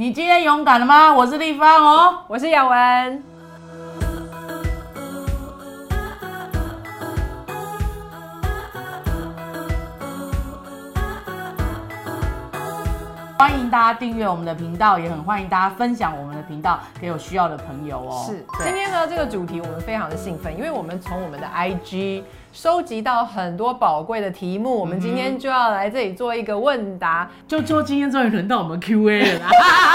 你今天勇敢了吗？我是立方哦，我是雅文。欢迎大家订阅我们的频道，也很欢迎大家分享我们的频道给有需要的朋友哦。是，今天呢这个主题我们非常的兴奋，因为我们从我们的 IG 收集到很多宝贵的题目，我们今天就要来这里做一个问答。就就今天终于轮到我们 Q&A 了。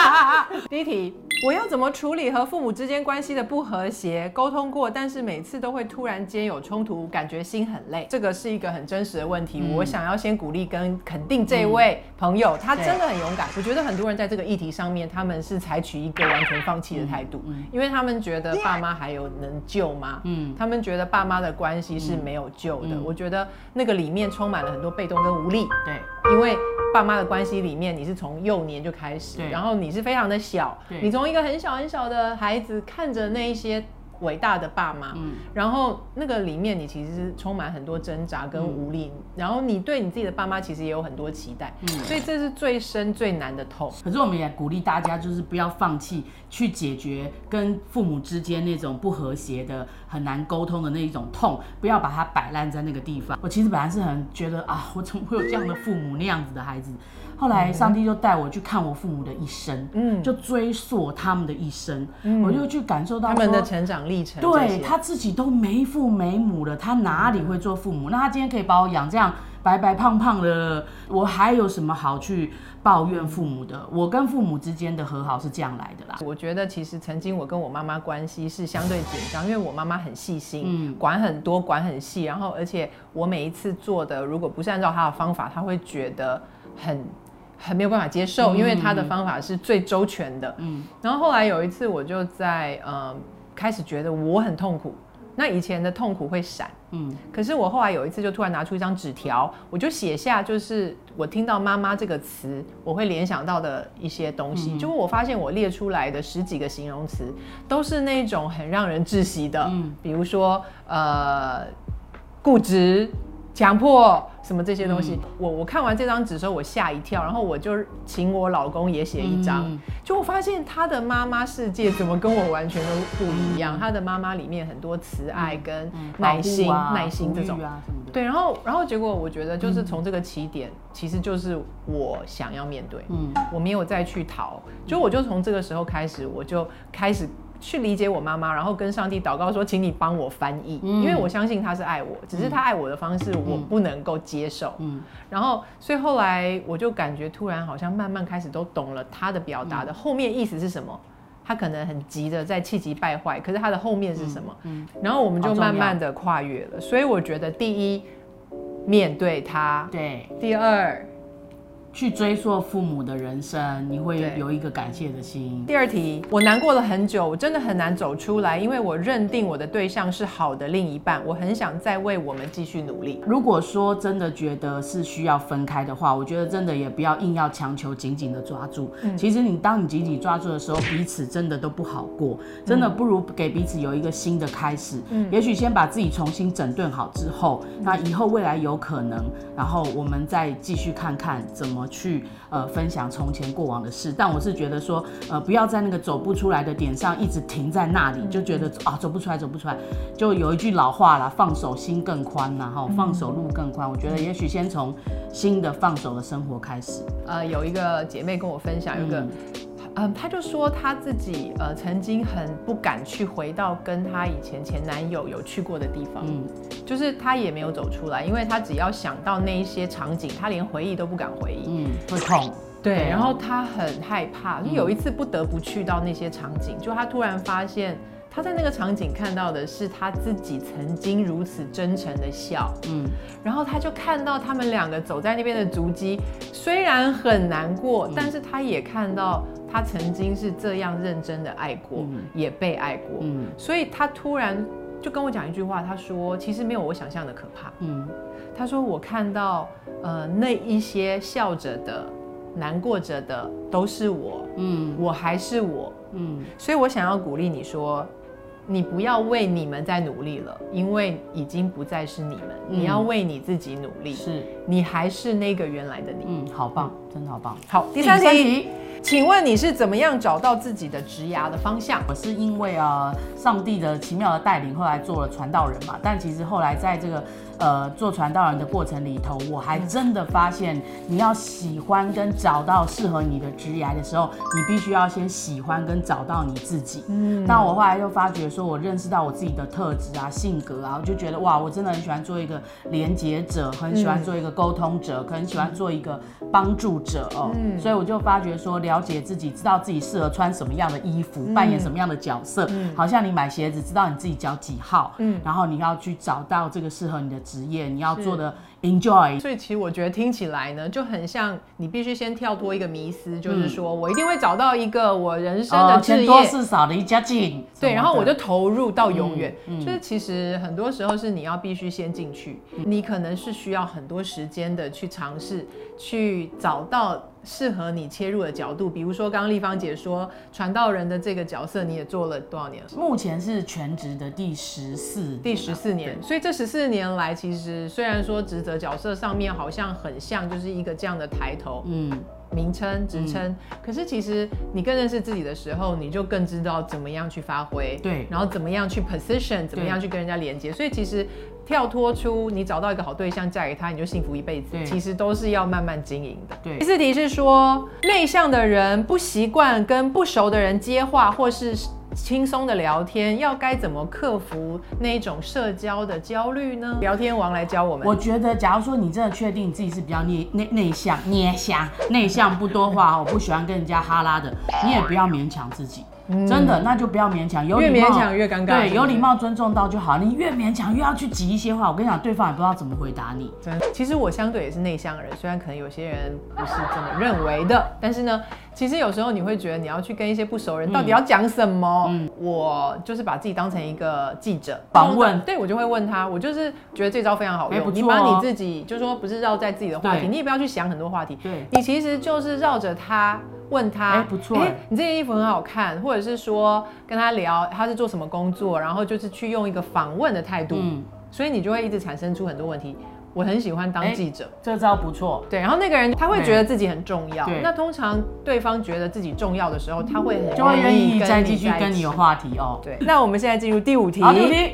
第一题。我要怎么处理和父母之间关系的不和谐？沟通过，但是每次都会突然间有冲突，感觉心很累。这个是一个很真实的问题。我想要先鼓励跟肯定这位朋友，他真的很勇敢。我觉得很多人在这个议题上面，他们是采取一个完全放弃的态度，因为他们觉得爸妈还有能救吗？嗯，他们觉得爸妈的关系是没有我觉得那个里面充满了很多被动跟无力。对，因为爸妈的关系里面，你是从幼年就开始，然后你是非常的小，你从一个很小很小的孩子看着那一些伟大的爸妈，嗯，然后那个里面你其实是充满很多挣扎跟无力，然后你对你自己的爸妈其实也有很多期待，嗯，所以这是最深最难的痛。可是我们也鼓励大家，就是不要放弃去解决跟父母之间那种不和谐的、很难沟通的那一种痛，不要把它摆烂在那个地方。我其实本来是很觉得啊，我怎么会有这样的父母那样子的孩子？后来上帝就带我去看我父母的一生，嗯，就追溯他们的一生，嗯，我就去感受到他们的成长历程。对他自己都没父没母了，他哪里会做父母？那他今天可以把我养这样白白胖胖的，我还有什么好去抱怨父母的？我跟父母之间的和好是这样来的啦。我觉得其实曾经我跟我妈妈关系是相对紧张，因为我妈妈很细心，嗯，管很多，管很细，然后而且我每一次做的如果不是按照她的方法，她会觉得很。很没有办法接受，因为他的方法是最周全的。嗯，然后后来有一次，我就在呃开始觉得我很痛苦。那以前的痛苦会闪，嗯，可是我后来有一次就突然拿出一张纸条，我就写下就是我听到妈妈这个词，我会联想到的一些东西。结果我发现我列出来的十几个形容词都是那种很让人窒息的，嗯，比如说呃固执。强迫什么这些东西，我我看完这张纸的时候，我吓一跳，然后我就请我老公也写一张，就我发现他的妈妈世界怎么跟我完全都不一样，他的妈妈里面很多慈爱跟耐心、耐心这种，对，然后然后结果我觉得就是从这个起点，其实就是我想要面对，嗯，我没有再去逃，就我就从这个时候开始，我就开始。去理解我妈妈，然后跟上帝祷告说：“请你帮我翻译，因为我相信他是爱我，只是他爱我的方式我不能够接受。”嗯，然后所以后来我就感觉突然好像慢慢开始都懂了他的表达的后面意思是什么。他可能很急的在气急败坏，可是他的后面是什么？嗯，然后我们就慢慢的跨越了。所以我觉得第一，面对他；对，第二。去追溯父母的人生，你会有一个感谢的心。第二题，我难过了很久，我真的很难走出来，因为我认定我的对象是好的另一半，我很想再为我们继续努力。如果说真的觉得是需要分开的话，我觉得真的也不要硬要强求紧紧的抓住。其实你当你紧紧抓住的时候，彼此真的都不好过，真的不如给彼此有一个新的开始。嗯，也许先把自己重新整顿好之后，那以后未来有可能，然后我们再继续看看怎么。去呃分享从前过往的事，但我是觉得说呃不要在那个走不出来的点上一直停在那里，就觉得啊走不出来走不出来，就有一句老话啦，放手心更宽呐哈，放手路更宽。我觉得也许先从新的放手的生活开始。呃，有一个姐妹跟我分享，有个。他就说他自己呃曾经很不敢去回到跟他以前前男友有去过的地方，嗯，就是他也没有走出来，因为他只要想到那一些场景，他连回忆都不敢回忆，嗯，会痛，对，然后他很害怕，就有一次不得不去到那些场景，就他突然发现。他在那个场景看到的是他自己曾经如此真诚的笑，嗯，然后他就看到他们两个走在那边的足迹，虽然很难过，但是他也看到他曾经是这样认真的爱过，也被爱过，嗯，所以他突然就跟我讲一句话，他说其实没有我想象的可怕，嗯，他说我看到呃那一些笑着的、难过着的都是我，嗯，我还是我，嗯，所以我想要鼓励你说。你不要为你们在努力了，因为已经不再是你们。你要为你自己努力，是。你还是那个原来的你。嗯，好棒，真的好棒。好，第三题，请问你是怎么样找到自己的职涯的方向？我是因为啊，上帝的奇妙的带领，后来做了传道人嘛。但其实后来在这个。呃，做传道人的过程里头，我还真的发现，你要喜欢跟找到适合你的职业的时候，你必须要先喜欢跟找到你自己。嗯，那我后来就发觉说，我认识到我自己的特质啊、性格啊，我就觉得哇，我真的很喜欢做一个连接者，很喜欢做一个沟通者，很喜欢做一个帮助者哦。嗯，所以我就发觉说，了解自己，知道自己适合穿什么样的衣服，扮演什么样的角色。嗯，好像你买鞋子，知道你自己脚几号。嗯，然后你要去找到这个适合你的。职业你要做的 enjoy，所以其实我觉得听起来呢，就很像你必须先跳脱一个迷思，就是说我一定会找到一个我人生的职业，多事少离家近，对，然后我就投入到永远。就是其实很多时候是你要必须先进去，你可能是需要很多时间的去尝试，去找到。适合你切入的角度，比如说刚刚丽芳姐说传道人的这个角色，你也做了多少年？目前是全职的第十四，第十四年。所以这十四年来，其实虽然说职责角色上面好像很像，就是一个这样的抬头，嗯。名称、职称，可是其实你更认识自己的时候，你就更知道怎么样去发挥，对，然后怎么样去 position，怎么样去跟人家连接。所以其实跳脱出你找到一个好对象嫁给他，你就幸福一辈子，其实都是要慢慢经营的。对。第四题是说，内向的人不习惯跟不熟的人接话，或是。轻松的聊天要该怎么克服那种社交的焦虑呢？聊天王来教我们。我觉得，假如说你真的确定自己是比较内内内向、内向、内向不多话，我不喜欢跟人家哈拉的，你也不要勉强自己。真的，那就不要勉强，有越勉强越尴尬。对，有礼貌尊重到就好。你越勉强，越要去挤一些话，我跟你讲，对方也不知道怎么回答你。真，其实我相对也是内向的人，虽然可能有些人不是这么认为的，但是呢，其实有时候你会觉得你要去跟一些不熟人，到底要讲什么？嗯，我就是把自己当成一个记者。访问，对我就会问他，我就是觉得这招非常好用。你把你自己，就说不是绕在自己的话题，你也不要去想很多话题，对。你其实就是绕着他。问他，哎，不错，哎，你这件衣服很好看，或者是说跟他聊他是做什么工作，然后就是去用一个访问的态度，嗯，所以你就会一直产生出很多问题。我很喜欢当记者，这招不错。对，然后那个人他会觉得自己很重要。那通常对方觉得自己重要的时候，他会就会愿意再继续跟你有话题哦。对，那我们现在进入第五题。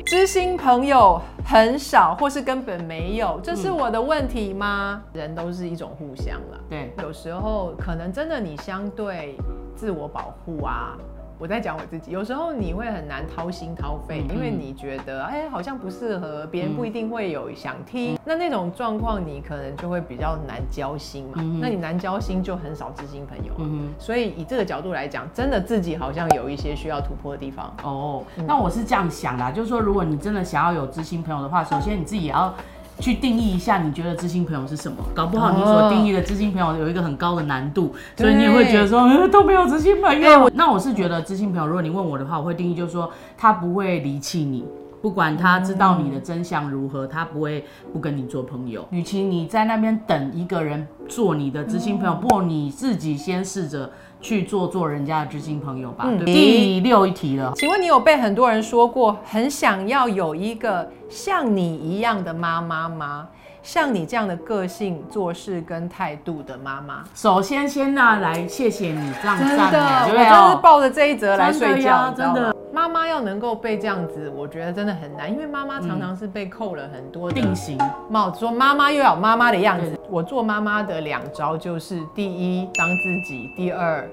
知心朋友很少，或是根本没有，这是我的问题吗？人都是一种互相了。对，有时候可能真的你相对自我保护啊。我在讲我自己，有时候你会很难掏心掏肺，因为你觉得哎好像不适合，别人不一定会有想听，那那种状况你可能就会比较难交心嘛。那你难交心就很少知心朋友。嗯所以以这个角度来讲，真的自己好像有一些需要突破的地方。哦，那我是这样想的，就是说如果你真的想要有知心朋友的话，首先你自己也要。去定义一下，你觉得知心朋友是什么？搞不好你所定义的知心朋友有一个很高的难度，所以你也会觉得说，呃，都没有知心朋友。那我是觉得知心朋友，如果你问我的话，我会定义就是说，他不会离弃你，不管他知道你的真相如何，他不会不跟你做朋友。与其你在那边等一个人做你的知心朋友，不如你自己先试着。去做做人家的知心朋友吧。第六一题了，请问你有被很多人说过很想要有一个像你一样的妈妈吗？像你这样的个性、做事跟态度的妈妈？首先，先呢来谢谢你这样真的，我就是抱着这一则来睡觉，真的。妈妈要能够被这样子，我觉得真的很难，因为妈妈常常是被扣了很多定型帽子，说妈妈又要妈妈的样子。我做妈妈的两招就是：第一，当自己；第二，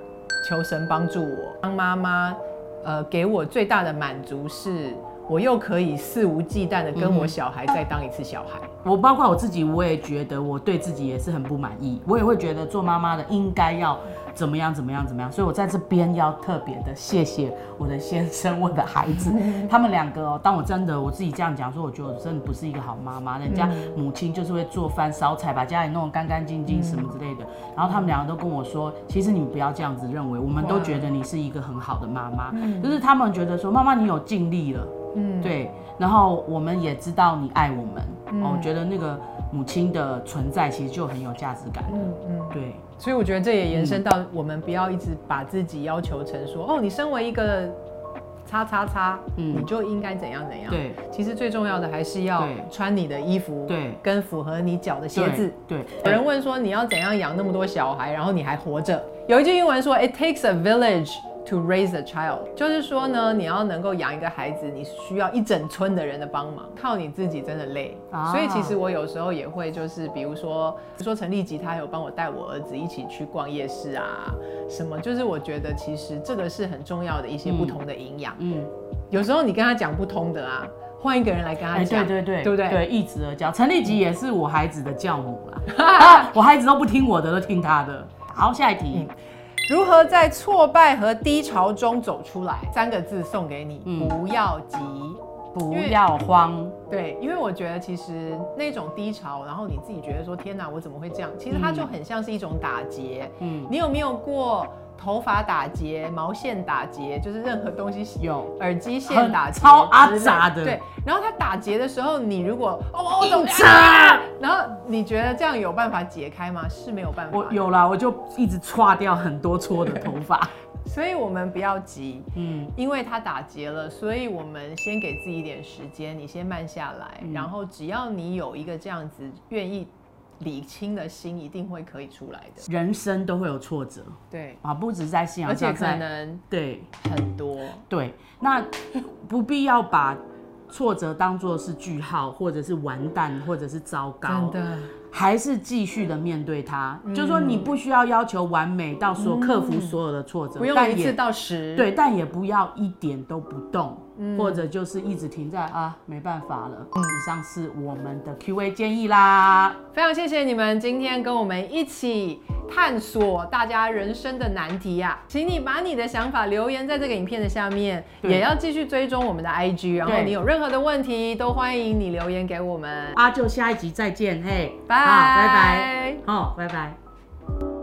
求神帮助我。当妈妈，呃，给我最大的满足是。我又可以肆无忌惮的跟我小孩再当一次小孩。我包括我自己，我也觉得我对自己也是很不满意。我也会觉得做妈妈的应该要怎么样怎么样怎么样。所以我在这边要特别的谢谢我的先生、我的孩子，他们两个哦。当我真的我自己这样讲说，我觉得我真的不是一个好妈妈。人家母亲就是会做饭、烧菜，把家里弄得干干净净什么之类的。然后他们两个都跟我说，其实你不要这样子认为，我们都觉得你是一个很好的妈妈。就是他们觉得说，妈妈你有尽力了。嗯，对，然后我们也知道你爱我们，哦，觉得那个母亲的存在其实就很有价值感。嗯嗯，对，所以我觉得这也延伸到我们不要一直把自己要求成说，哦，你身为一个。叉叉叉，嗯你就应该怎样怎样。对，其实最重要的还是要穿你的衣服，对，跟符合你脚的鞋子。对，有人问说你要怎样养那么多小孩，然后你还活着？有一句英文说，It takes a village。To raise a child，就是说呢，你要能够养一个孩子，你需要一整村的人的帮忙，靠你自己真的累。所以其实我有时候也会，就是比如说，比如说陈立吉他有帮我带我儿子一起去逛夜市啊，什么，就是我觉得其实这个是很重要的一些不同的营养。嗯，有时候你跟他讲不通的啊，换一个人来跟他讲，对对对，对不对？对，一直而教。陈立吉也是我孩子的教母啦，我孩子都不听我的，都听他的。好，下一题。如何在挫败和低潮中走出来？三个字送给你：不要急，不要慌。对，因为我觉得其实那种低潮，然后你自己觉得说天哪，我怎么会这样？其实它就很像是一种打结。嗯，你有没有过？头发打结，毛线打结，就是任何东西有耳机线打结，超阿杂的。对，然后它打结的时候，你如果哦硬插，然后你觉得这样有办法解开吗？是没有办法。我有啦，我就一直刷掉很多撮的头发。所以我们不要急，嗯，因为它打结了，所以我们先给自己一点时间，你先慢下来，然后只要你有一个这样子愿意。理清的心一定会可以出来的。人生都会有挫折，对啊，不止在信仰上，而且可能对很多。对，那不必要把挫折当做是句号，或者是完蛋，或者是糟糕。真的。还是继续的面对它，就是说你不需要要求完美到所克服所有的挫折，不用一次到十，对，但也不要一点都不动，或者就是一直停在啊没办法了。以上是我们的 Q A 建议啦，非常谢谢你们今天跟我们一起探索大家人生的难题呀，请你把你的想法留言在这个影片的下面，也要继续追踪我们的 I G，然后你有任何的问题都欢迎你留言给我们。阿就下一集再见，嘿，拜拜。好，拜拜。